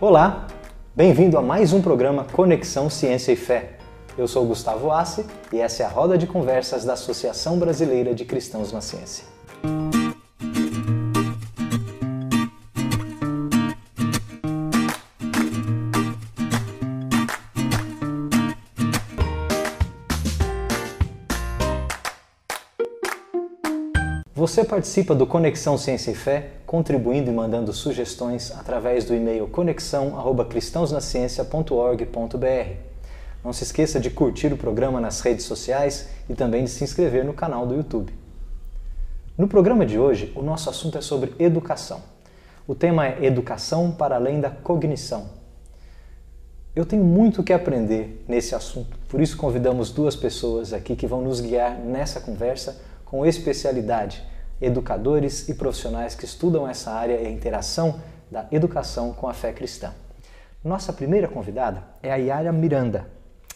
Olá, bem-vindo a mais um programa Conexão Ciência e Fé. Eu sou Gustavo Assi e essa é a roda de conversas da Associação Brasileira de Cristãos na Ciência. Você participa do Conexão Ciência e Fé, contribuindo e mandando sugestões através do e-mail conexão@cristãosnaciencia.org.br. Não se esqueça de curtir o programa nas redes sociais e também de se inscrever no canal do YouTube. No programa de hoje, o nosso assunto é sobre educação. O tema é Educação para além da cognição. Eu tenho muito o que aprender nesse assunto, por isso convidamos duas pessoas aqui que vão nos guiar nessa conversa com especialidade, educadores e profissionais que estudam essa área e a interação da educação com a fé cristã. Nossa primeira convidada é a Yara Miranda.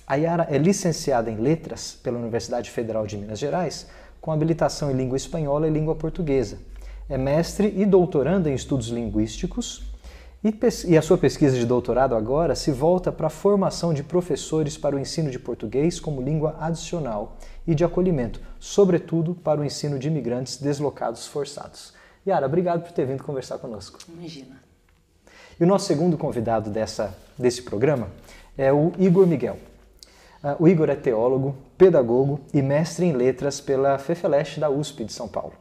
A Yara é licenciada em Letras pela Universidade Federal de Minas Gerais, com habilitação em língua espanhola e língua portuguesa. É mestre e doutoranda em estudos linguísticos e, a sua pesquisa de doutorado agora se volta para a formação de professores para o ensino de português como língua adicional e de acolhimento, sobretudo para o ensino de imigrantes deslocados forçados. Yara, obrigado por ter vindo conversar conosco. Imagina. E o nosso segundo convidado dessa, desse programa é o Igor Miguel. Uh, o Igor é teólogo, pedagogo e mestre em letras pela FEFELESH da USP de São Paulo.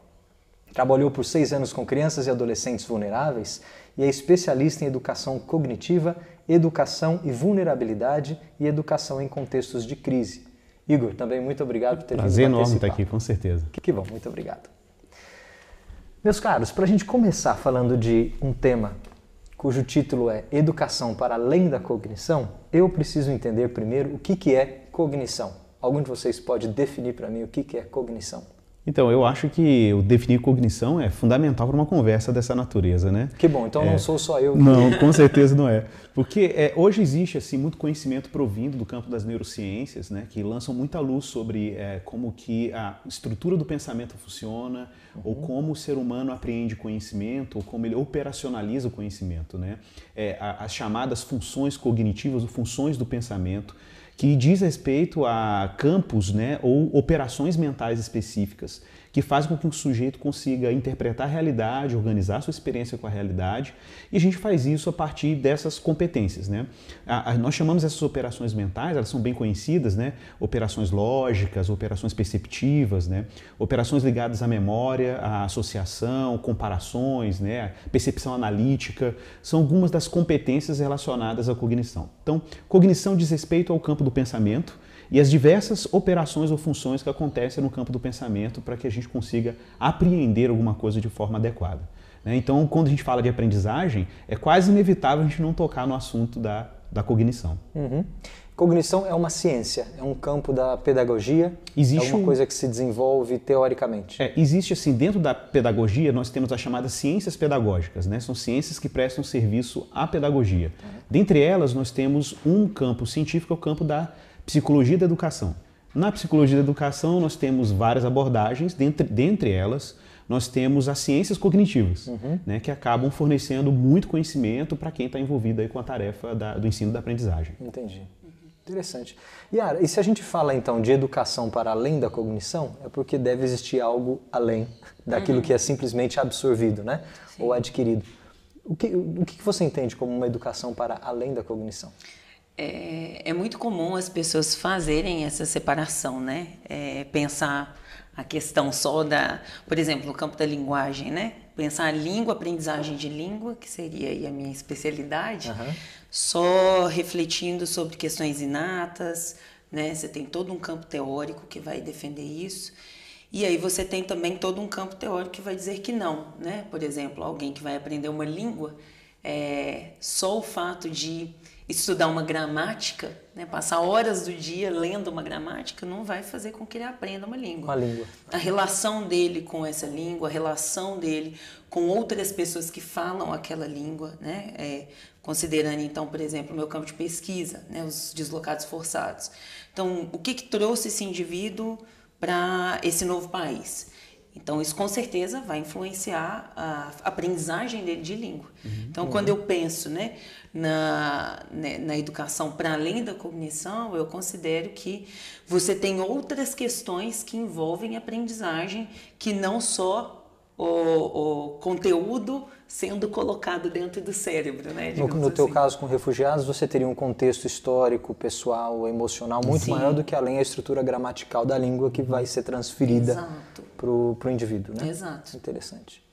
Trabalhou por seis anos com crianças e adolescentes vulneráveis e é especialista em educação cognitiva, educação e vulnerabilidade e educação em contextos de crise. Igor, também muito obrigado por ter Prazer vindo enorme estar aqui, com certeza. Que, que bom, muito obrigado. Meus caros, para a gente começar falando de um tema cujo título é Educação para além da cognição, eu preciso entender primeiro o que, que é cognição. Algum de vocês pode definir para mim o que, que é cognição? Então, eu acho que o definir cognição é fundamental para uma conversa dessa natureza, né? Que bom, então é... não sou só eu. Não, com certeza não é. Porque é, hoje existe assim muito conhecimento provindo do campo das neurociências, né, que lançam muita luz sobre é, como que a estrutura do pensamento funciona, uhum. ou como o ser humano apreende conhecimento, ou como ele operacionaliza o conhecimento, né? É, as chamadas funções cognitivas, ou funções do pensamento que diz respeito a campos né, ou operações mentais específicas que fazem com que o sujeito consiga interpretar a realidade, organizar a sua experiência com a realidade, e a gente faz isso a partir dessas competências. Né? A, a, nós chamamos essas operações mentais, elas são bem conhecidas, né? operações lógicas, operações perceptivas, né? operações ligadas à memória, à associação, comparações, né? percepção analítica, são algumas das competências relacionadas à cognição. Então, cognição diz respeito ao campo do pensamento, e as diversas operações ou funções que acontecem no campo do pensamento para que a gente consiga apreender alguma coisa de forma adequada. Né? Então, quando a gente fala de aprendizagem, é quase inevitável a gente não tocar no assunto da, da cognição. Uhum. Cognição é uma ciência, é um campo da pedagogia, existe é uma um... coisa que se desenvolve teoricamente. É, existe assim, dentro da pedagogia, nós temos as chamadas ciências pedagógicas, né? são ciências que prestam serviço à pedagogia. Uhum. Dentre elas, nós temos um campo científico, é o campo da psicologia da educação. Na psicologia da educação, nós temos várias abordagens, dentre, dentre elas, nós temos as ciências cognitivas, uhum. né, que acabam fornecendo muito conhecimento para quem está envolvido aí com a tarefa da, do ensino da aprendizagem. Entendi. Interessante. Yara, e se a gente fala então de educação para além da cognição, é porque deve existir algo além daquilo uhum. que é simplesmente absorvido, né? Sim. Ou adquirido. O que, o que você entende como uma educação para além da cognição? É, é, muito comum as pessoas fazerem essa separação, né? É, pensar a questão só da, por exemplo, no campo da linguagem, né? Pensar a língua, aprendizagem de língua, que seria a minha especialidade, uhum. só refletindo sobre questões inatas, né? Você tem todo um campo teórico que vai defender isso. E aí você tem também todo um campo teórico que vai dizer que não, né? Por exemplo, alguém que vai aprender uma língua, é, só o fato de estudar uma gramática, né, passar horas do dia lendo uma gramática, não vai fazer com que ele aprenda uma língua. Uma língua. A relação dele com essa língua, a relação dele com outras pessoas que falam aquela língua, né, é, considerando então, por exemplo, o meu campo de pesquisa, né, os deslocados forçados. Então, o que, que trouxe esse indivíduo para esse novo país? Então, isso com certeza vai influenciar a aprendizagem dele de língua. Uhum. Então, quando eu penso né, na, né, na educação para além da cognição, eu considero que você tem outras questões que envolvem aprendizagem, que não só o, o conteúdo sendo colocado dentro do cérebro, né? No, no teu assim. caso com refugiados, você teria um contexto histórico, pessoal, emocional muito Sim. maior do que além a estrutura gramatical da língua que vai ser transferida para o indivíduo, né? Exato. Interessante.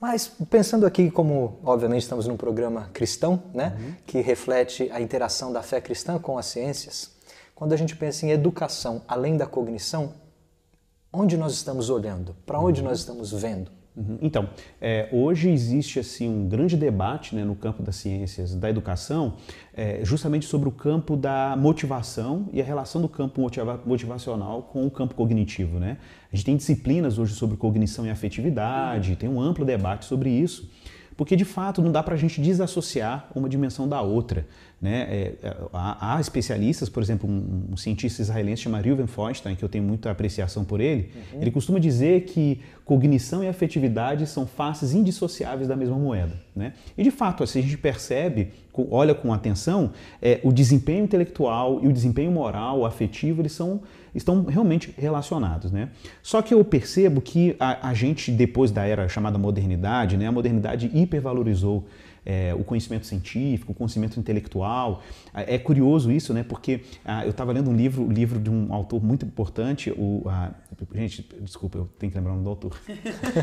Mas pensando aqui como, obviamente, estamos num programa cristão, né, uhum. que reflete a interação da fé cristã com as ciências, quando a gente pensa em educação além da cognição, onde nós estamos olhando? Para onde uhum. nós estamos vendo? Uhum. Então, é, hoje existe assim um grande debate né, no campo das ciências da educação, é, justamente sobre o campo da motivação e a relação do campo motiva motivacional com o campo cognitivo. Né? A gente tem disciplinas hoje sobre cognição e afetividade, tem um amplo debate sobre isso, porque de fato não dá para a gente desassociar uma dimensão da outra. Né? É, é, há, há, especialistas, por exemplo, um, um, cientista israelense chamado Reuven Feinstein, que eu tenho muita apreciação por ele, uhum. ele costuma dizer que cognição e afetividade são faces indissociáveis da mesma moeda. Né? E de fato, assim, a gente percebe, olha com atenção, é, o desempenho intelectual e o desempenho moral, afetivo, eles são, estão realmente relacionados. Né? Só que eu percebo que a, a gente, depois da era chamada modernidade, né, a modernidade hipervalorizou é, o conhecimento científico, o conhecimento intelectual. É curioso isso, né? Porque ah, eu estava lendo um livro, um livro de um autor muito importante, o, a, gente, desculpa, eu tenho que lembrar o nome do autor.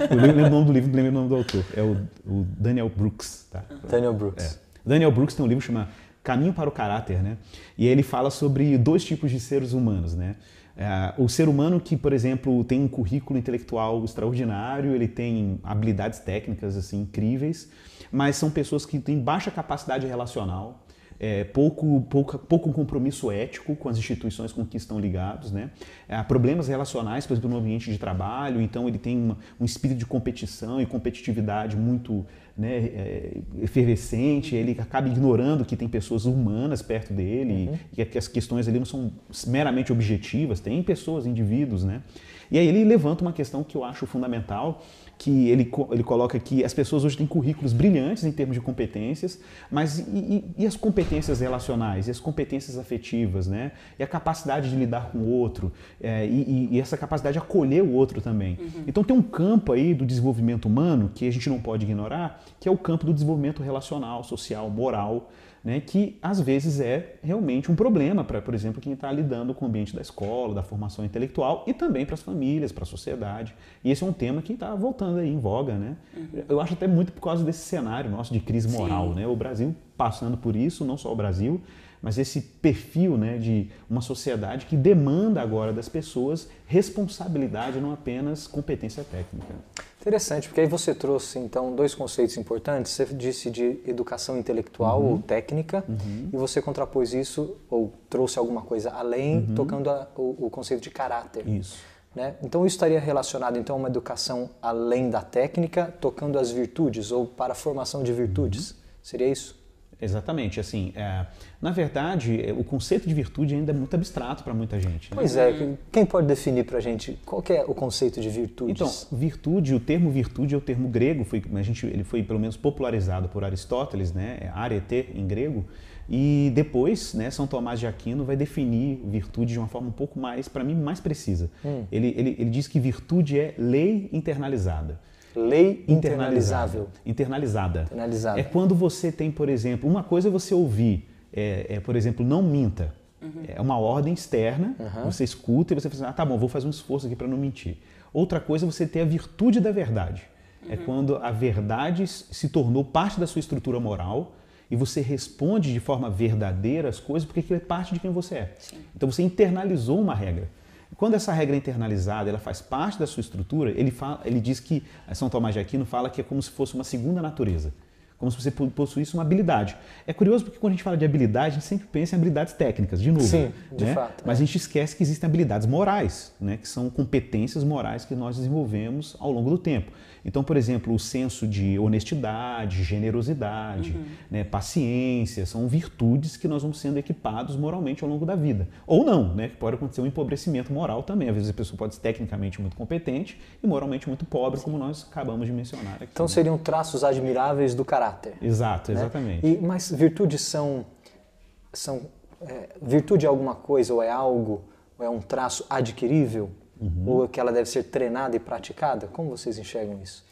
eu lembro o nome do livro, não lembro o nome do autor. É o, o Daniel Brooks, tá? Daniel Brooks. É. Daniel Brooks tem um livro chamado Caminho para o Caráter, né? E ele fala sobre dois tipos de seres humanos, né? É, o ser humano que, por exemplo, tem um currículo intelectual extraordinário, ele tem habilidades técnicas assim incríveis, mas são pessoas que têm baixa capacidade relacional, é, pouco, pouco, pouco compromisso ético com as instituições com que estão ligados, né? Há problemas relacionais, por exemplo, no ambiente de trabalho, então ele tem uma, um espírito de competição e competitividade muito né, é, efervescente, ele acaba ignorando que tem pessoas humanas perto dele uhum. e que as questões ali não são meramente objetivas, tem pessoas, indivíduos, né? E aí ele levanta uma questão que eu acho fundamental, que ele, ele coloca que as pessoas hoje têm currículos brilhantes em termos de competências, mas e, e, e, as competências relacionais, e as competências afetivas, né? E a capacidade de lidar com o outro, é, e, e, essa capacidade de acolher o outro também. Uhum. Então tem um campo aí do desenvolvimento humano que a gente não pode ignorar, que é o campo do desenvolvimento relacional, social, moral, né, que às vezes é realmente um problema para, por exemplo, quem está lidando com o ambiente da escola, da formação intelectual e também para as famílias, para a sociedade. E esse é um tema que está voltando aí em voga, né? Uhum. Eu acho até muito por causa desse cenário nosso de crise moral, Sim. né? O Brasil passando por isso, não só o Brasil, mas esse perfil né, de uma sociedade que demanda agora das pessoas responsabilidade, não apenas competência técnica. Interessante, porque aí você trouxe então dois conceitos importantes. Você disse de educação intelectual uhum. ou técnica, uhum. e você contrapôs isso ou trouxe alguma coisa além, uhum. tocando a, o, o, conceito de caráter. Isso. Né? Então isso estaria relacionado então a uma educação além da técnica, tocando as virtudes ou para a formação de virtudes. Uhum. Seria isso? Exatamente, assim, é, na verdade, é, o conceito de virtude ainda é muito abstrato para muita gente. Né? Pois é, quem pode definir para a gente qual é o conceito de virtude? Então, virtude, o termo virtude é o termo grego, foi, a gente, ele foi pelo menos popularizado por Aristóteles, né, é arete em grego, e depois, né, São Tomás de Aquino vai definir virtude de uma forma um pouco mais, para mim, mais precisa. Hum. Ele, ele, ele diz que virtude é lei internalizada. Lei internalizável. Internalizada. Internalizada. É quando você tem, por exemplo, uma coisa é você ouvir, é, é por exemplo, não minta. Uhum. É uma ordem externa, uhum. você escuta e você fala assim, ah, tá bom, vou fazer um esforço aqui para não mentir. Outra coisa é você ter a virtude da verdade. É uhum. É quando a verdade se tornou parte da sua estrutura moral e você responde de forma verdadeira as coisas porque aquilo é parte de quem você é. Sim. Então você internalizou uma regra. Quando essa regra é internalizada, ela faz parte da sua estrutura, ele, fala, ele diz que, São Tomás de Aquino fala que é como se fosse uma segunda natureza. Como se você possuísse uma habilidade. É curioso porque quando a gente fala de habilidade, a gente sempre pensa em habilidades técnicas, de novo. Sim, de né? fato. Mas é. a gente esquece que existem habilidades morais, né? que são competências morais que nós desenvolvemos ao longo do tempo. Então, por exemplo, o senso de honestidade, generosidade, Uhum. né, paciência, são virtudes que nós vamos sendo equipados moralmente ao longo da vida. Ou não, né, que pode acontecer um empobrecimento moral também. Às vezes a pessoa pode ser tecnicamente muito competente e moralmente muito pobre, como nós acabamos de mencionar aqui. Então né? seriam traços admiráveis do caráter. Exato, né? exatamente. E, mas virtudes são. são é, virtude é alguma coisa ou é algo, ou é um traço adquirível? Uhum. Ou é que ela deve ser treinada e praticada? Como vocês enxergam isso?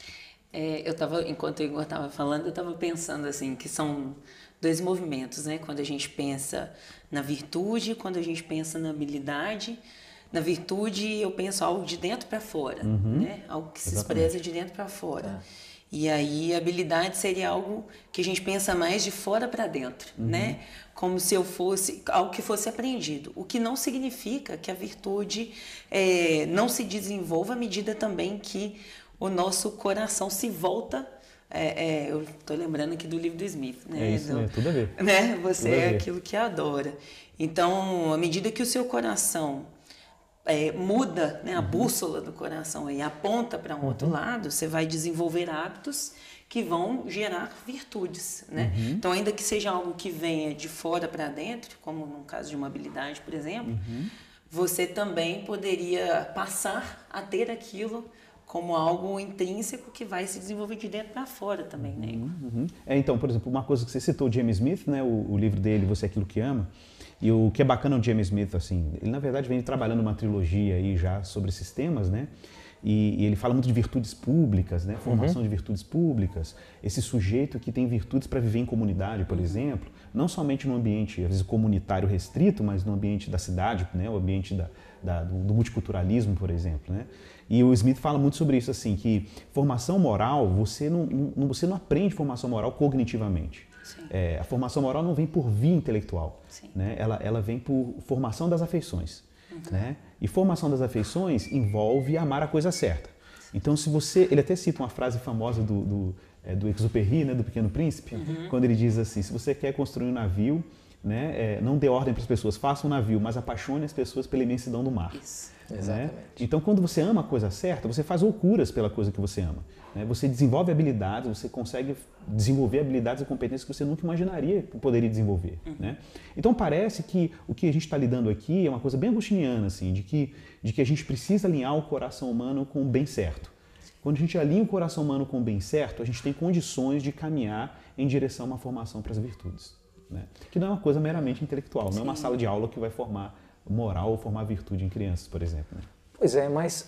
É, eu estava, enquanto o Igor estava falando, eu estava pensando assim que são dois movimentos, né? Quando a gente pensa na virtude, quando a gente pensa na habilidade. Na virtude, eu penso algo de dentro para fora, né? Algo que se Exatamente. expressa de dentro para fora. E aí, habilidade seria algo que a gente pensa mais de fora para dentro, né? Como se eu fosse algo que fosse aprendido. O que não significa que a virtude eh, não se desenvolva à medida também que o nosso coração se volta. é, é, eu estou lembrando aqui do livro do Smith, né? É isso, Do- né? Tudo a ver. né? Você Tudo é aquilo que adora. Então, à medida que o seu coração é, muda, né, a Uhum. bússola do coração e aponta para um outro lado, você vai desenvolver hábitos que vão gerar virtudes, né? Uhum. Então, ainda que seja algo que venha de fora para dentro, como no caso de uma habilidade, por exemplo, Uhum. você também poderia passar a ter aquilo como algo intrínseco que vai se desenvolver de dentro para fora também, né? Igor? Uhum. É, então, por exemplo, uma coisa que você citou, James Smith, né, o, o livro dele, Você é Aquilo que Ama, e o que é bacana no James Smith, assim, ele na verdade vem trabalhando uma trilogia aí já sobre esses temas, né, e, e ele fala muito de virtudes públicas, né, formação de virtudes públicas, esse sujeito que tem virtudes para viver em comunidade, por exemplo, não somente no ambiente, às vezes, comunitário restrito, mas no ambiente da cidade, né, o ambiente da, da- do, do multiculturalismo, por exemplo, né, e o Smith fala muito sobre isso, assim, que formação moral, você não, não- você não aprende formação moral cognitivamente. É, a formação moral não vem por via intelectual, Sim. né? ela, ela vem por formação das afeições. Né? E formação das afeições envolve amar a coisa certa. Então, se você. Ele até cita uma frase famosa do, do, é, do Exupéry, né, do Pequeno Príncipe, quando ele diz assim: se você quer construir um navio, né, é, não dê ordem para as pessoas, faça um navio, mas apaixone as pessoas pela imensidão do mar. Isso. Né? Exatamente. Então, quando você ama a coisa certa, você faz loucuras pela coisa que você ama. né? Você desenvolve habilidades, você consegue desenvolver habilidades e competências que você nunca imaginaria que poderia desenvolver. né? Então, parece que o que a gente está lidando aqui é uma coisa bem agostiniana, assim, de que, de que a gente precisa alinhar o coração humano com o bem certo. Quando a gente alinha o coração humano com o bem certo, a gente tem condições de caminhar em direção a uma formação para as virtudes. Né? Que não é uma coisa meramente intelectual, não é uma sala de aula que vai formar moral ou formar virtude em crianças, por exemplo. né? Pois é, mas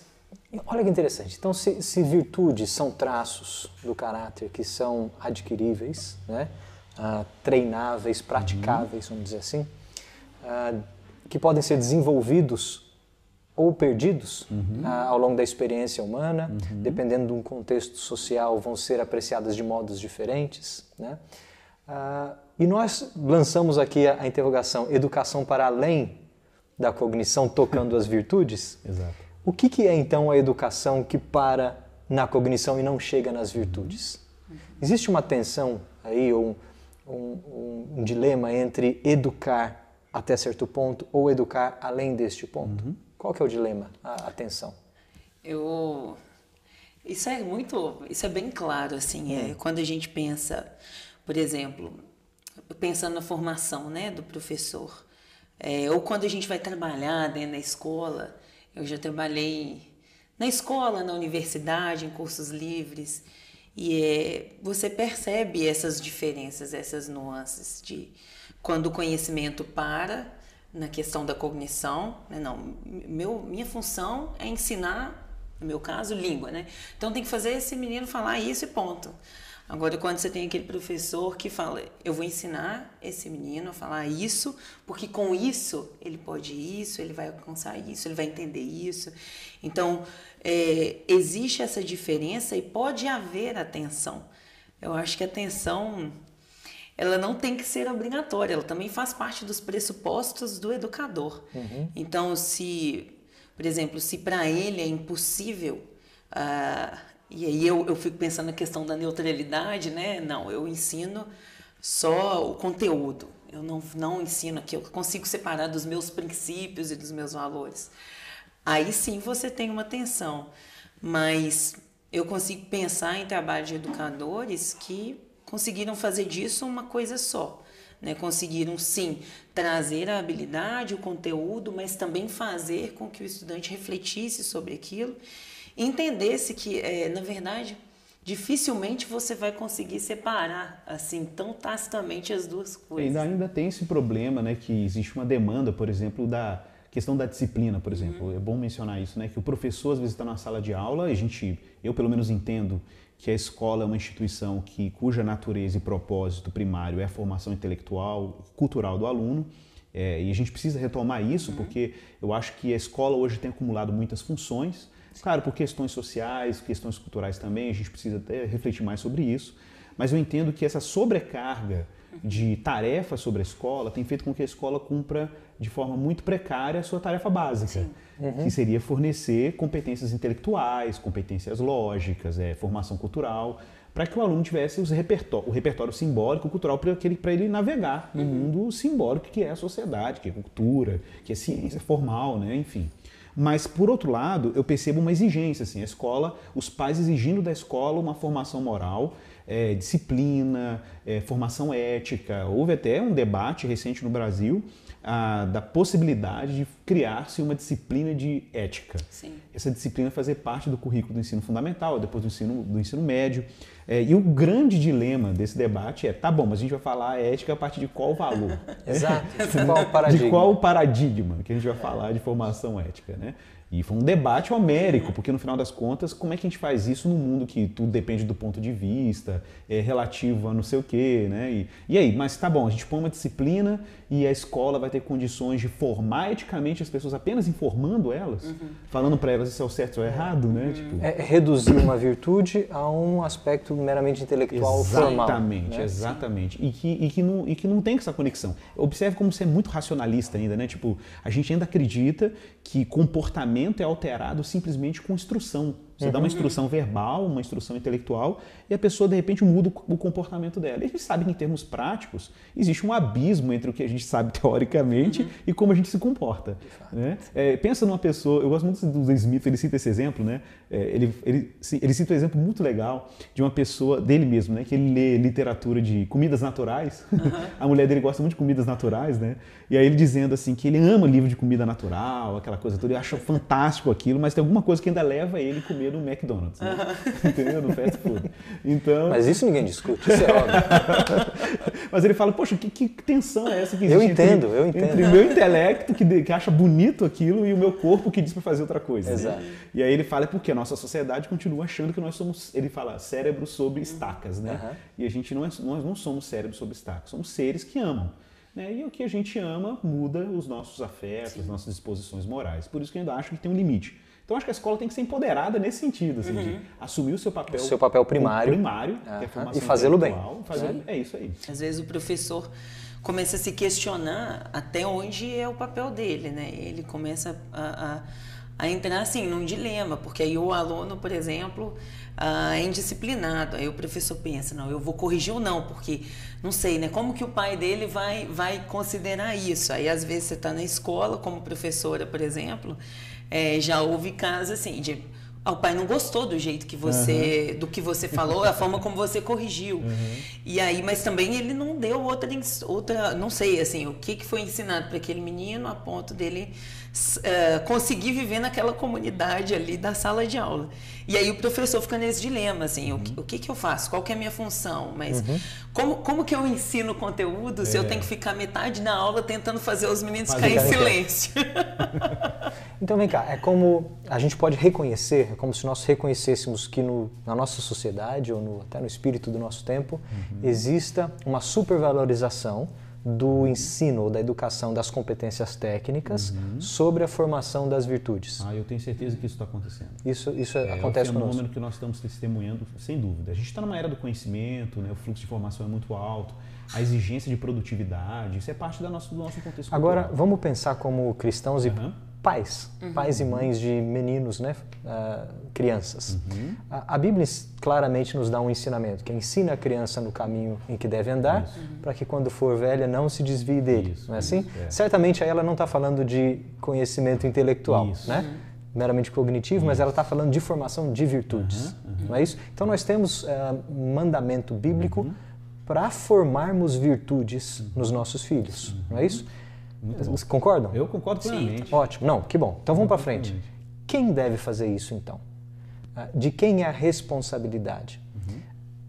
olha que interessante. Então, se, se virtudes são traços do caráter que são adquiríveis, né? ah, treináveis, praticáveis, vamos dizer assim, ah, que podem ser desenvolvidos ou perdidos ah, ao longo da experiência humana, dependendo de um contexto social, vão ser apreciadas de modos diferentes. Né? E nós lançamos aqui a, a interrogação: educação para além da cognição, tocando as virtudes. Exato. O que, que é então a educação que para na cognição e não chega nas virtudes? Existe uma tensão aí, ou um, um- um dilema entre educar até certo ponto ou educar além deste ponto? Qual que é o dilema, a, a tensão? Eu isso é muito, isso é bem claro assim, é quando a gente pensa, por exemplo, pensando na formação, né, do professor, é, ou quando a gente vai trabalhar dentro da escola, eu já trabalhei na escola, na universidade, em cursos livres, e é, você percebe essas diferenças, essas nuances de quando o conhecimento para na questão da cognição, né? não, meu, minha função é ensinar, no meu caso, língua, né? Então tem que fazer esse menino falar isso e ponto. Agora, quando você tem aquele professor que fala, eu vou ensinar esse menino a falar isso, porque com isso ele pode isso, ele vai alcançar isso, ele vai entender isso. Então, é, existe essa diferença e pode haver atenção. Eu acho que a atenção ela não tem que ser obrigatória, ela também faz parte dos pressupostos do educador. Então, se, por exemplo, se para ele é impossível ah, E aí eu, eu fico pensando na questão da neutralidade, né? Não, eu ensino só o conteúdo. Eu não, não ensino aqui, eu consigo separar dos meus princípios e dos meus valores. Aí sim você tem uma tensão. Mas eu consigo pensar em trabalho de educadores que conseguiram fazer disso uma coisa só. Né? Conseguiram sim trazer a habilidade, o conteúdo, mas também fazer com que o estudante refletisse sobre aquilo, entendesse que, é, na verdade, dificilmente você vai conseguir separar assim tão tacitamente as duas coisas. Ainda, ainda tem esse problema, né, que existe uma demanda, por exemplo, da questão da disciplina, por exemplo. Uhum. É bom mencionar isso, né, que o professor às vezes está na sala de aula, a gente, eu pelo menos entendo que a escola é uma instituição que cuja natureza e propósito primário é a formação intelectual, cultural do aluno. É, e a gente precisa retomar isso, uhum. porque eu acho que a escola hoje tem acumulado muitas funções, Claro, por questões sociais, questões culturais também, a gente precisa até refletir mais sobre isso. Mas eu entendo que essa sobrecarga de tarefas sobre a escola tem feito com que a escola cumpra de forma muito precária a sua tarefa básica, uhum. que seria fornecer competências intelectuais, competências lógicas, é, formação cultural, para que o aluno tivesse os repertório, o repertório simbólico, cultural, para ele, ele navegar no uhum. mundo simbólico que é a sociedade, que é a cultura, que é ciência formal, né? enfim. Mas, por outro lado, eu percebo uma exigência, assim, a escola, os pais exigindo da escola uma formação moral, é, disciplina, é, formação ética. Houve até um debate recente no Brasil a, da possibilidade de criar-se uma disciplina de ética. Sim. Essa disciplina fazer parte do currículo do ensino fundamental, depois do ensino, do ensino médio. É, e o grande dilema desse debate é, tá bom, mas a gente vai falar ética a partir de qual valor? Exato. De qual paradigma? De qual paradigma que a gente vai falar de formação ética, né? E foi um debate homérico, porque no final das contas, como é que a gente faz isso no mundo que tudo depende do ponto de vista, é relativo a não sei o quê, né? E, e aí, mas tá bom, a gente põe uma disciplina e a escola vai ter condições de formar eticamente as pessoas apenas informando elas, uhum. falando para elas se é o certo ou errado, né? Uhum. Tipo... É reduzir uma virtude a um aspecto meramente intelectual exatamente, formal. Exatamente, né? exatamente. E que, e, que não, e que não tem essa conexão. Observe como você é muito racionalista ainda, né? Tipo, a gente ainda acredita que comportamento é alterado simplesmente com instrução. Você uhum. dá uma uhum. instrução verbal, uma instrução intelectual, e a pessoa de repente muda o comportamento dela. E a gente sabe que em termos práticos existe um abismo entre o que a gente sabe teoricamente uhum. e como a gente se comporta. Né? É, pensa numa pessoa, eu gosto muito do Smith, ele cita esse exemplo, né? É, ele, ele, ele cita um exemplo muito legal de uma pessoa, dele mesmo, né? que ele lê literatura de comidas naturais. Uhum. a mulher dele gosta muito de comidas naturais, né? E aí ele dizendo assim que ele ama livro de comida natural, aquela coisa toda, ele acha fantástico aquilo, mas tem alguma coisa que ainda leva ele a comer no McDonald's, né? entendeu? No fast food. Então... Mas isso ninguém discute, isso é óbvio. mas ele fala, poxa, que, que tensão é essa que existe eu entendo, entre, eu entendo. entre o meu intelecto que, que acha bonito aquilo e o meu corpo que diz para fazer outra coisa. Né? Exato. Né? E aí ele fala, é porque a nossa sociedade continua achando que nós somos, ele fala, cérebro sobre estacas, né? Uhum. E a gente não é, nós não somos cérebro sobre estacas, somos seres que amam. Né? E o que a gente ama muda os nossos afetos, Sim. as nossas disposições morais. Por isso que eu ainda acho que tem um limite. Então acho que a escola tem que ser empoderada nesse sentido, assim, uhum. de assumir o seu papel, o seu papel primário, primário uhum. é e fazê-lo bem. Fazer, é. é isso aí. Às vezes o professor começa a se questionar até onde é o papel dele, né? Ele começa a, a, a entrar assim num dilema, porque aí o aluno, por exemplo, ah, é indisciplinado. Aí o professor pensa, não, eu vou corrigir ou não, porque não sei, né? Como que o pai dele vai, vai considerar isso? Aí às vezes você está na escola, como professora, por exemplo, é, já houve casos assim de ah, o pai não gostou do jeito que você uhum. do que você falou a forma como você corrigiu uhum. e aí mas também ele não deu outra outra não sei assim o que que foi ensinado para aquele menino a ponto dele uh, conseguir viver naquela comunidade ali da sala de aula. E aí o professor fica nesse dilema, assim, uhum. o, o, que, que eu faço? Qual que é a minha função? Mas uhum. como, como que eu ensino conteúdo se é. eu tenho que ficar metade na aula tentando fazer os meninos ficarem em silêncio? então vem cá, é como a gente pode reconhecer, é como se nós reconhecêssemos que no, na nossa sociedade ou no, até no espírito do nosso tempo uhum. exista uma supervalorização do ensino ou da educação das competências técnicas uhum. sobre a formação das virtudes. Ah, eu tenho certeza que isso está acontecendo. Isso, isso é, acontece conosco. É um fenômeno que nós estamos testemunhando, sem dúvida. A gente está numa era do conhecimento, né? o fluxo de informação é muito alto, a exigência de produtividade, isso é parte da nossa, do nosso contexto Agora, cultural. vamos pensar como cristãos uhum. e pais, uhum. pais e mães de meninos, né? Uh, crianças. Uhum. A, a, Bíblia claramente nos dá um ensinamento, que ensina a criança no caminho em que deve andar, para que quando for velha não se desvie dele. Isso, não é assim? é. Certamente aí ela não está falando de conhecimento intelectual, isso. né? Uhum. meramente cognitivo, mas ela está falando de formação de virtudes, não é isso? Então nós temos uh, mandamento bíblico uhum. para formarmos virtudes nos nossos filhos, não é isso? Vocês concordam? Eu concordo plenamente. Ótimo. Não, que bom. Então vamos para frente. Quem deve fazer isso então? Ah, de quem é a responsabilidade? Uhum.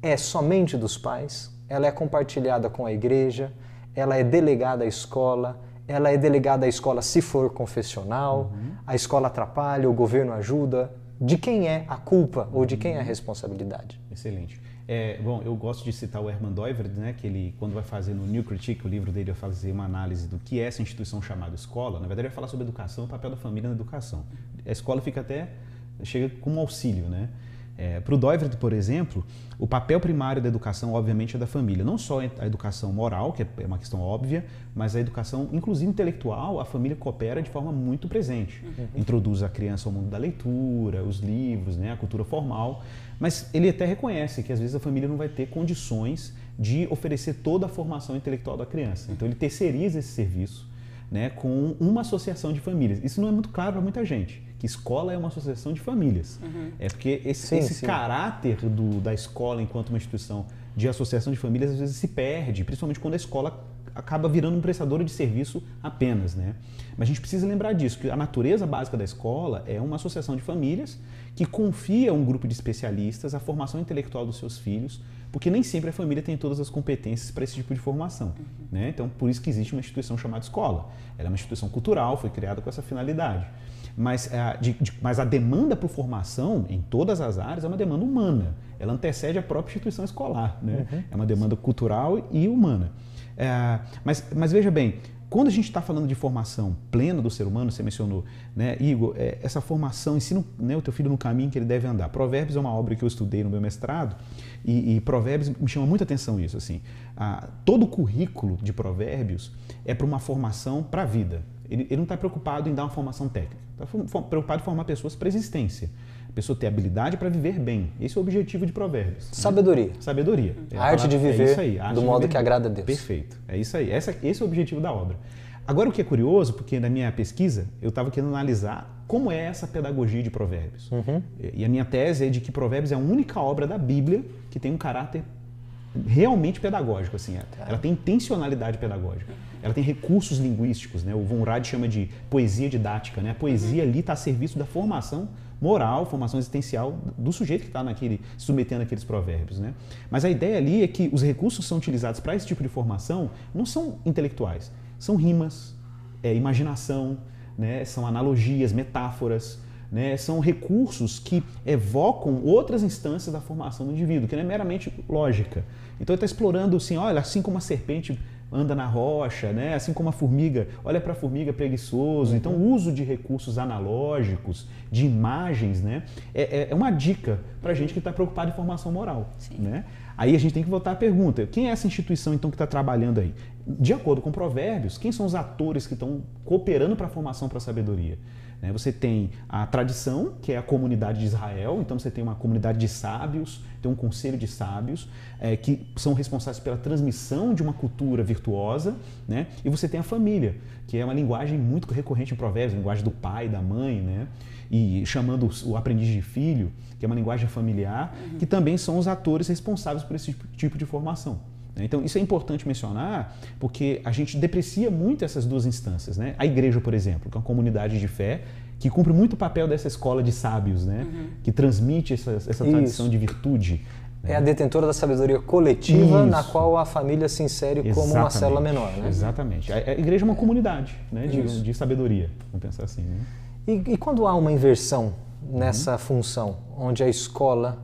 É somente dos pais? Ela é compartilhada com a igreja? Ela é delegada à escola? Ela é delegada à escola se for confessional? Uhum. A escola atrapalha? O governo ajuda? De quem é a culpa ou de quem é a responsabilidade? Excelente. É, bom, eu gosto de citar o Herman Doiverd, né, que ele, quando vai fazer no New Critique, o livro dele, vai fazer uma análise do que é essa instituição chamada escola. Na verdade, ele vai falar sobre educação, o papel da família na educação. A escola fica até, chega como auxílio, né? É, Para o Doivert, por exemplo, o papel primário da educação, obviamente, é da família. Não só a educação moral, que é uma questão óbvia, mas a educação, inclusive intelectual, a família coopera de forma muito presente. Uhum. Introduz a criança ao mundo da leitura, os livros, né, a cultura formal. Mas ele até reconhece que às vezes a família não vai ter condições de oferecer toda a formação intelectual da criança. Então ele terceiriza esse serviço né, com uma associação de famílias. Isso não é muito claro para muita gente que escola é uma associação de famílias. Uhum. É porque esse, sim, esse sim. caráter do, da escola enquanto uma instituição de associação de famílias às vezes se perde, principalmente quando a escola acaba virando um prestador de serviço apenas, né? Mas a gente precisa lembrar disso, que a natureza básica da escola é uma associação de famílias que confia a um grupo de especialistas a formação intelectual dos seus filhos, porque nem sempre a família tem todas as competências para esse tipo de formação, uhum. né? Então, por isso que existe uma instituição chamada escola. Ela é uma instituição cultural, foi criada com essa finalidade. Mas, a, de, de, mas a demanda por formação em todas as áreas é uma demanda humana. Ela antecede a própria instituição escolar. Né? Uhum. É uma demanda cultural e humana. É, mas, mas veja bem, quando a gente está falando de formação plena do ser humano, você mencionou, né, Igor, é, essa formação, ensina né, o teu filho no caminho que ele deve andar. Provérbios é uma obra que eu estudei no meu mestrado e, e Provérbios me chama muita atenção isso. Assim, todo o currículo de Provérbios é para uma formação para a vida. Ele, ele não está preocupado em dar uma formação técnica, está preocupado em formar pessoas para existência. A pessoa ter habilidade para viver bem. Esse é o objetivo de Provérbios. Sabedoria. Né? Sabedoria. É a, arte de viver é aí, arte do de modo viver. que agrada a Deus. Perfeito. É isso aí. Essa, esse é o objetivo da obra. Agora, o que é curioso, porque na minha pesquisa eu estava querendo analisar como é essa pedagogia de Provérbios. Uhum. E a minha tese é de que Provérbios é a única obra da Bíblia que tem um caráter realmente pedagógico. Assim, tá. Ela tem intencionalidade pedagógica ela tem recursos linguísticos, né? O Von Rad chama de poesia didática, né? A poesia ali está a serviço da formação moral, formação existencial do sujeito que está naquele submetendo aqueles provérbios, né? Mas a ideia ali é que os recursos que são utilizados para esse tipo de formação não são intelectuais, são rimas, é, imaginação, né? São analogias, metáforas, né, são recursos que evocam outras instâncias da formação do indivíduo, que não é meramente lógica. Então ele está explorando assim, olha, assim como a serpente anda na rocha, né? assim como a formiga, olha para a formiga preguiçoso. Então, o uso de recursos analógicos, de imagens, né? é, é, é uma dica para a gente que está preocupado em formação moral. Né? Aí a gente tem que voltar à pergunta: quem é essa instituição então que está trabalhando aí? De acordo com Provérbios, quem são os atores que estão cooperando para a formação para a sabedoria? Né? Você tem a tradição, que é a comunidade de Israel, então você tem uma comunidade de sábios, tem um conselho de sábios, é, que são responsáveis pela transmissão de uma cultura virtuosa, né? e você tem a família, que é uma linguagem muito recorrente em Provérbios, a linguagem do pai, da mãe, né? e chamando o aprendiz de filho, que é uma linguagem familiar, uhum. que também são os atores responsáveis por esse tipo de formação. Né? Então, isso é importante mencionar, porque a gente deprecia muito essas duas instâncias. Né? A igreja, por exemplo, que é uma comunidade de fé, que cumpre muito o papel dessa escola de sábios, né? Uhum. que transmite essa, essa tradição de virtude. Né? É a detentora da sabedoria coletiva, Isso. na qual a família se insere Exatamente. como uma célula menor. Né? Exatamente. A, a, igreja é uma comunidade né? de, de, sabedoria, vamos pensar assim. Né? E, e, quando há uma inversão nessa uhum. função, onde a escola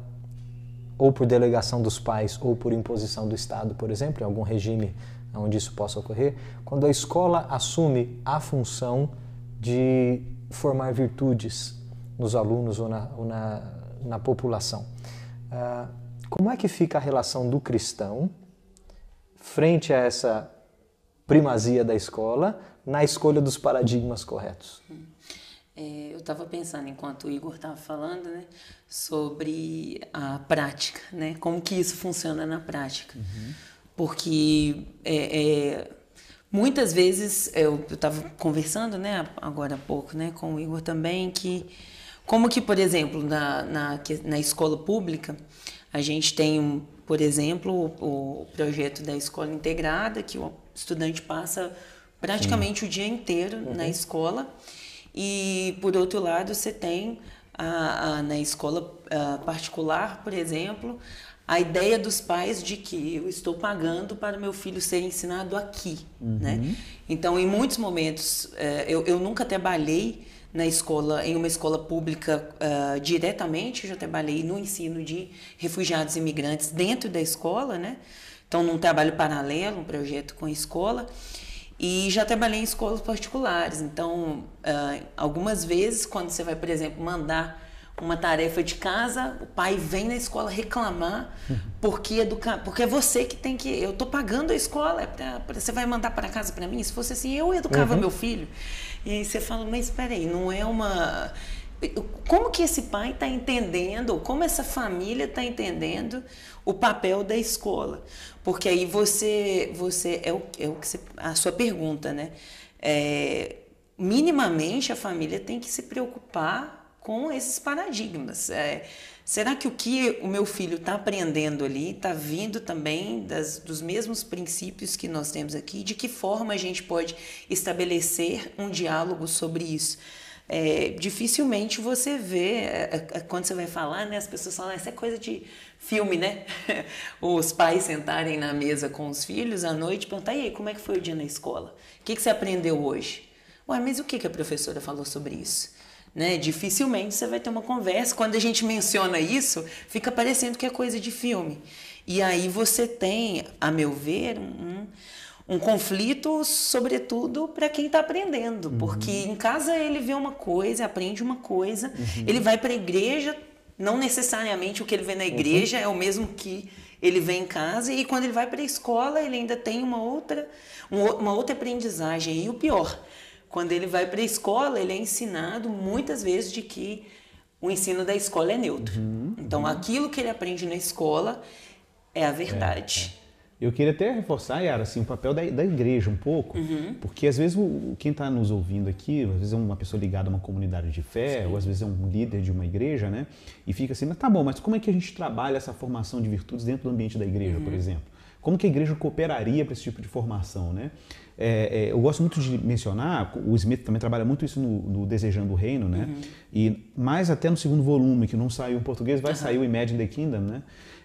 ou por delegação dos pais ou por imposição do Estado, por exemplo, em algum regime onde isso possa ocorrer, quando a escola assume a função de formar virtudes nos alunos ou na, ou na, na população. Uh, como é que fica a relação do cristão frente a essa primazia da escola na escolha dos paradigmas corretos? É, eu estava pensando, enquanto o Igor estava falando, né, sobre a prática, né, como que isso funciona na prática. Uhum. Porque é, é, muitas vezes, eu estava conversando né, agora há pouco né, com o Igor também, que como que, por exemplo, na, na, na escola pública, a gente tem, por exemplo, o, o projeto da escola integrada, que o estudante passa praticamente Sim. o dia inteiro uhum. na escola. E, por outro lado, você tem a, a, na escola a, particular, por exemplo, a ideia dos pais de que eu estou pagando para meu filho ser ensinado aqui. Uhum. Né? Então, em muitos momentos, é, eu, eu nunca trabalhei na escola, em uma escola pública uh, diretamente, já trabalhei no ensino de refugiados e imigrantes dentro da escola, né? Então, num trabalho paralelo, um projeto com a escola. E já trabalhei em escolas particulares. Então, uh, algumas vezes, quando você vai, por exemplo, mandar uma tarefa de casa, o pai vem na escola reclamar porque educar, porque é você que tem que, eu tô pagando a escola, é pra você vai mandar para casa para mim. Se fosse assim, eu educava uhum. meu filho. E aí você fala, mas espera aí, não é uma como que esse pai está entendendo, como essa família está entendendo o papel da escola? Porque aí você, você é o, é o que você, a sua pergunta, né? É, minimamente a família tem que se preocupar com esses paradigmas. É, será que o que o meu filho está aprendendo ali está vindo também das, dos mesmos princípios que nós temos aqui? De que forma a gente pode estabelecer um diálogo sobre isso? É, dificilmente você vê, é, é, quando você vai falar, né, as pessoas falam, essa é coisa de filme, né? os pais sentarem na mesa com os filhos à noite e perguntar, e aí, como é que foi o dia na escola? O que, que você aprendeu hoje? Ué, mas o que, que a professora falou sobre isso? Né? Dificilmente você vai ter uma conversa. Quando a gente menciona isso, fica parecendo que é coisa de filme. E aí você tem, a meu ver, um, um conflito, sobretudo, para quem está aprendendo, uhum. porque em casa ele vê uma coisa, aprende uma coisa, uhum. ele vai para a igreja, não necessariamente o que ele vê na uhum. igreja uhum. é o mesmo que ele vê em casa, e quando ele vai para a escola, ele ainda tem uma outra, uma outra aprendizagem. E o pior, quando ele vai para a escola, ele é ensinado muitas vezes de que o ensino da escola é neutro. Uhum. Então, uhum. aquilo que ele aprende na escola é a verdade. É, é. Eu queria até reforçar, Yara, assim, o papel da, da igreja um pouco, uhum. porque às vezes o, quem está nos ouvindo aqui, às vezes é uma pessoa ligada a uma comunidade de fé, Sim. ou às vezes é um líder de uma igreja, né? E fica assim, mas tá bom, mas como é que a gente trabalha essa formação de virtudes dentro do ambiente da igreja, uhum. por exemplo? Como que a igreja cooperaria para esse tipo de formação, né? É, é, eu gosto muito de mencionar, o Smith também trabalha muito isso no, no Desejando o Reino, né? Uhum. E mais até no segundo volume, que não saiu em português, vai sair o Imagine the Kingdom, né?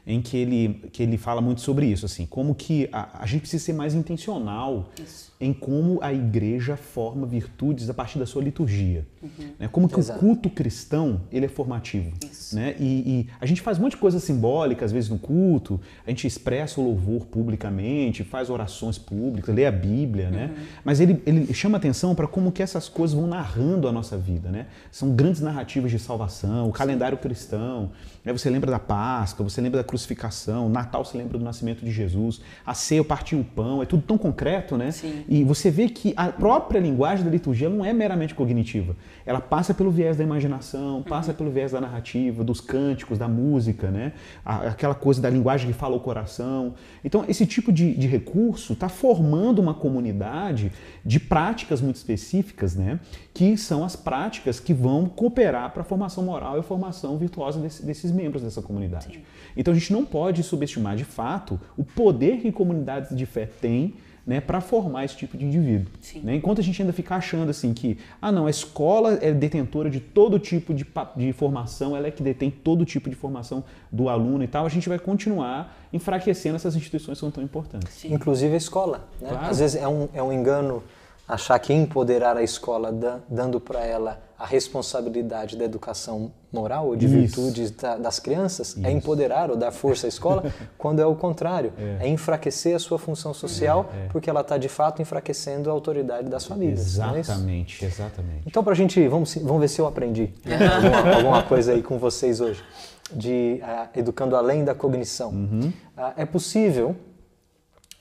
Em que ele, que ele fala muito sobre isso, assim, como que a, a gente precisa ser mais intencional isso. Em como a igreja forma virtudes a partir da sua liturgia. Uhum. Né? Como que Exato. o culto cristão ele é formativo. Isso. Né? E, e, a gente faz um monte de coisa simbólica, às vezes no culto, a gente expressa o louvor publicamente, faz orações públicas, lê a Bíblia, né? Uhum. Mas ele, ele chama atenção para como que essas coisas vão narrando a nossa vida, né? São grandes narrativas de salvação, o calendário cristão, né? você lembra da Páscoa, você lembra da crucificação, Natal você lembra do nascimento de Jesus, a ceia, partir o pão, é tudo tão concreto, né? Sim. E você vê que a própria linguagem da liturgia não é meramente cognitiva. Ela passa pelo viés da imaginação, passa uhum. pelo viés da narrativa, dos cânticos, da música, né? Aquela coisa da linguagem que fala o coração. Então, esse tipo de, de recurso está formando uma comunidade de práticas muito específicas, né? Que são as práticas que vão cooperar para a formação moral e a formação virtuosa desse, desses membros dessa comunidade. Sim. Então, a gente não pode subestimar de fato o poder que comunidades de fé têm né, para formar esse tipo de indivíduo. Né? Enquanto a gente ainda fica achando assim que, ah não, a escola é detentora de todo tipo de, de formação, ela é que detém todo tipo de formação do aluno e tal, a gente vai continuar enfraquecendo essas instituições que são tão importantes. Sim. Inclusive a escola. Né? Claro. Às vezes é um, é um engano achar que empoderar a escola dando para ela a responsabilidade da educação moral ou de Isso. virtudes da, das crianças é Isso. é empoderar ou dar força à escola, quando é o contrário, é, é enfraquecer a sua função social, é, é. porque ela está de fato enfraquecendo a autoridade das famílias. Exatamente, exatamente. Então, para a gente, vamos, vamos ver se eu aprendi alguma, alguma, coisa aí com vocês hoje, de uh, educando além da cognição. Uhum. Uh, é possível,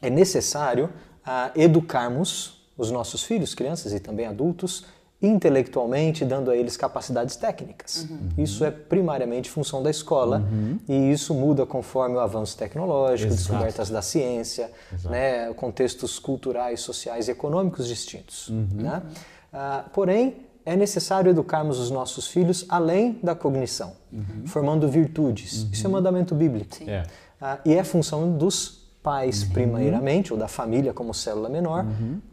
é necessário a educarmos os nossos filhos, crianças e também adultos, intelectualmente, dando a eles capacidades técnicas. Uhum. Isso é primariamente função da escola uhum. e isso muda conforme o avanço tecnológico, Exato. descobertas da ciência, né, contextos culturais, sociais e econômicos distintos. Uhum. Né? Uh, porém, é necessário educarmos os nossos filhos além da cognição, uhum. formando virtudes. Isso é uhum. mandamento bíblico. Uh, e é função dos pais, uhum. primeiramente, ou da família como célula menor,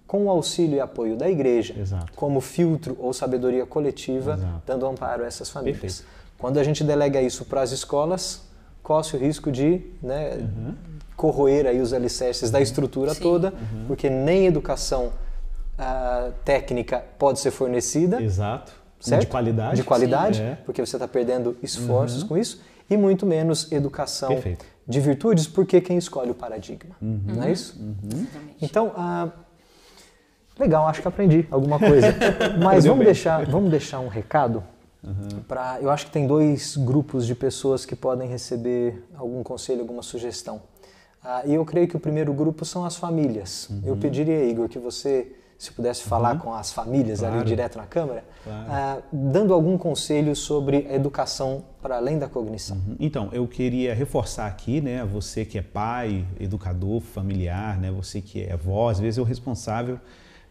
com o auxílio e apoio da igreja, Exato. como filtro ou sabedoria coletiva, Exato. dando amparo a essas famílias. Perfeito. Quando a gente delega isso para as escolas, corre o risco de né, uhum. corroer aí os alicerces da estrutura Sim. toda, uhum. porque nem educação uh, técnica pode ser fornecida. Exato. Certo? De qualidade. De qualidade, é. porque você está perdendo esforços uhum. com isso, e muito menos educação Perfeito. De virtudes, porque quem escolhe o paradigma. Uhum. Não é isso? Uhum. Então, uh, Legal, acho que aprendi alguma coisa. Mas vamos deixar, vamos deixar um recado uhum. para. Eu acho que tem dois grupos de pessoas que podem receber algum conselho, alguma sugestão. Ah, e eu creio que o primeiro grupo são as famílias. Uhum. Eu pediria, Igor, que você, se pudesse falar uhum. com as famílias claro. ali direto na câmera, claro. ah, dando algum conselho sobre a educação para além da cognição. Uhum. Então, eu queria reforçar aqui, né, você que é pai, educador familiar, né, você que é avó, às vezes é o responsável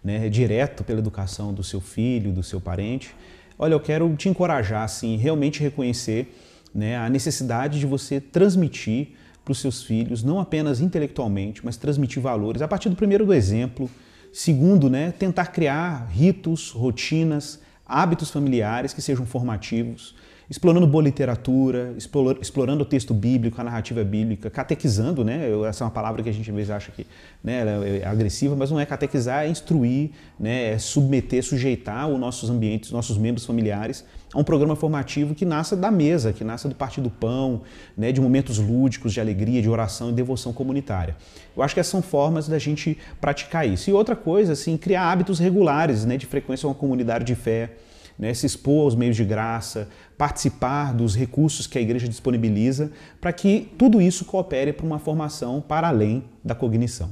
né, direto pela educação do seu filho, do seu parente. Olha, eu quero te encorajar, assim, realmente reconhecer né, a necessidade de você transmitir para os seus filhos, não apenas intelectualmente, mas transmitir valores a partir do primeiro do exemplo. Segundo, né, tentar criar ritos, rotinas, hábitos familiares que sejam formativos explorando boa literatura, explorando o texto bíblico, a narrativa bíblica, catequizando, né? Essa é uma palavra que a gente às vezes acha que né, é agressiva, mas não é catequizar, é instruir, né, é submeter, sujeitar os nossos ambientes, os nossos membros familiares a um programa formativo que nasça da mesa, que nasça do partir do pão, né, de momentos lúdicos, de alegria, de oração e devoção comunitária. Eu acho que essas são formas da gente praticar isso. E outra coisa, assim, criar hábitos regulares, né, de frequência a uma comunidade de fé, né, se expor aos meios de graça, participar dos recursos que a igreja disponibiliza, para que tudo isso coopere para uma formação para além da cognição.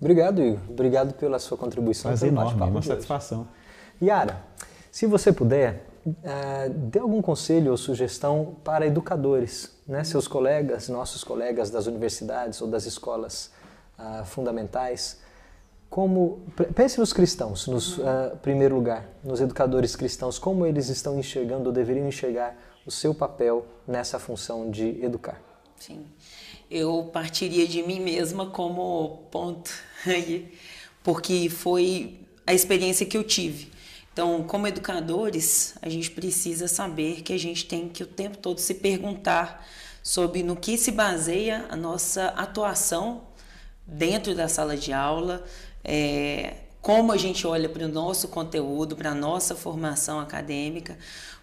Obrigado, Igor. Obrigado pela sua contribuição. Prazer enorme, uma satisfação. Yara, se você puder, uh, dê algum conselho ou sugestão para educadores, né? seus colegas, nossos colegas das universidades ou das escolas uh, fundamentais, como pense nos cristãos, nos uh, primeiro lugar, nos educadores cristãos, como eles estão enxergando ou deveriam enxergar o seu papel nessa função de educar. Sim, eu partiria de mim mesma como ponto porque foi a experiência que eu tive. Então, como educadores, a gente precisa saber que a gente tem que o tempo todo se perguntar sobre no que se baseia a nossa atuação dentro da sala de aula, é, como a gente olha para o nosso conteúdo, para a nossa formação acadêmica,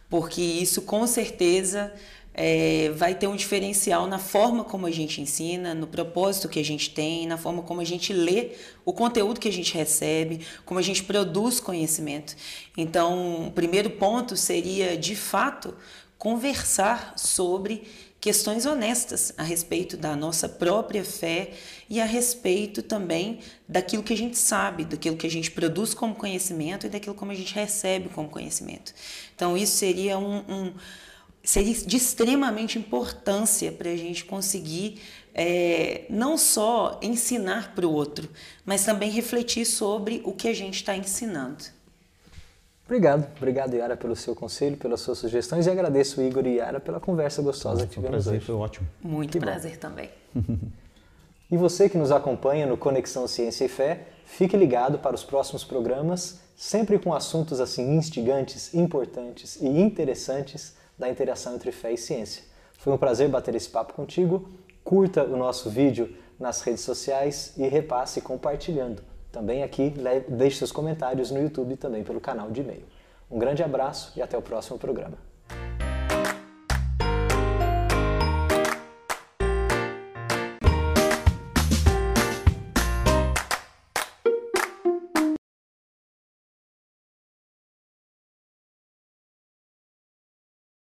porque isso com certeza é, vai ter um diferencial na forma como a gente ensina, no propósito que a gente tem, na forma como a gente lê o conteúdo que a gente recebe, como a gente produz conhecimento. Então, o primeiro ponto seria, de fato, conversar sobre questões honestas a respeito da nossa própria fé e a respeito também daquilo que a gente sabe, daquilo que a gente produz como conhecimento e daquilo como a gente recebe como conhecimento. Então, isso seria um, um seria de extremamente importância para a gente conseguir é, não só ensinar para o outro, mas também refletir sobre o que a gente está ensinando. Obrigado, obrigado Yara pelo seu conselho, pelas suas sugestões e agradeço Igor e Yara pela conversa gostosa que tivemos prazer, hoje. Foi ótimo. Muito que prazer bom. também. e você que nos acompanha no Conexão Ciência e Fé, fique ligado para os próximos programas, sempre com assuntos assim instigantes, importantes e interessantes da interação entre fé e ciência. Foi um prazer bater esse papo contigo. Curta o nosso vídeo nas redes sociais e repasse compartilhando. Também aqui, deixe seus comentários no YouTube e também pelo canal de e-mail. Um grande abraço e até o próximo programa.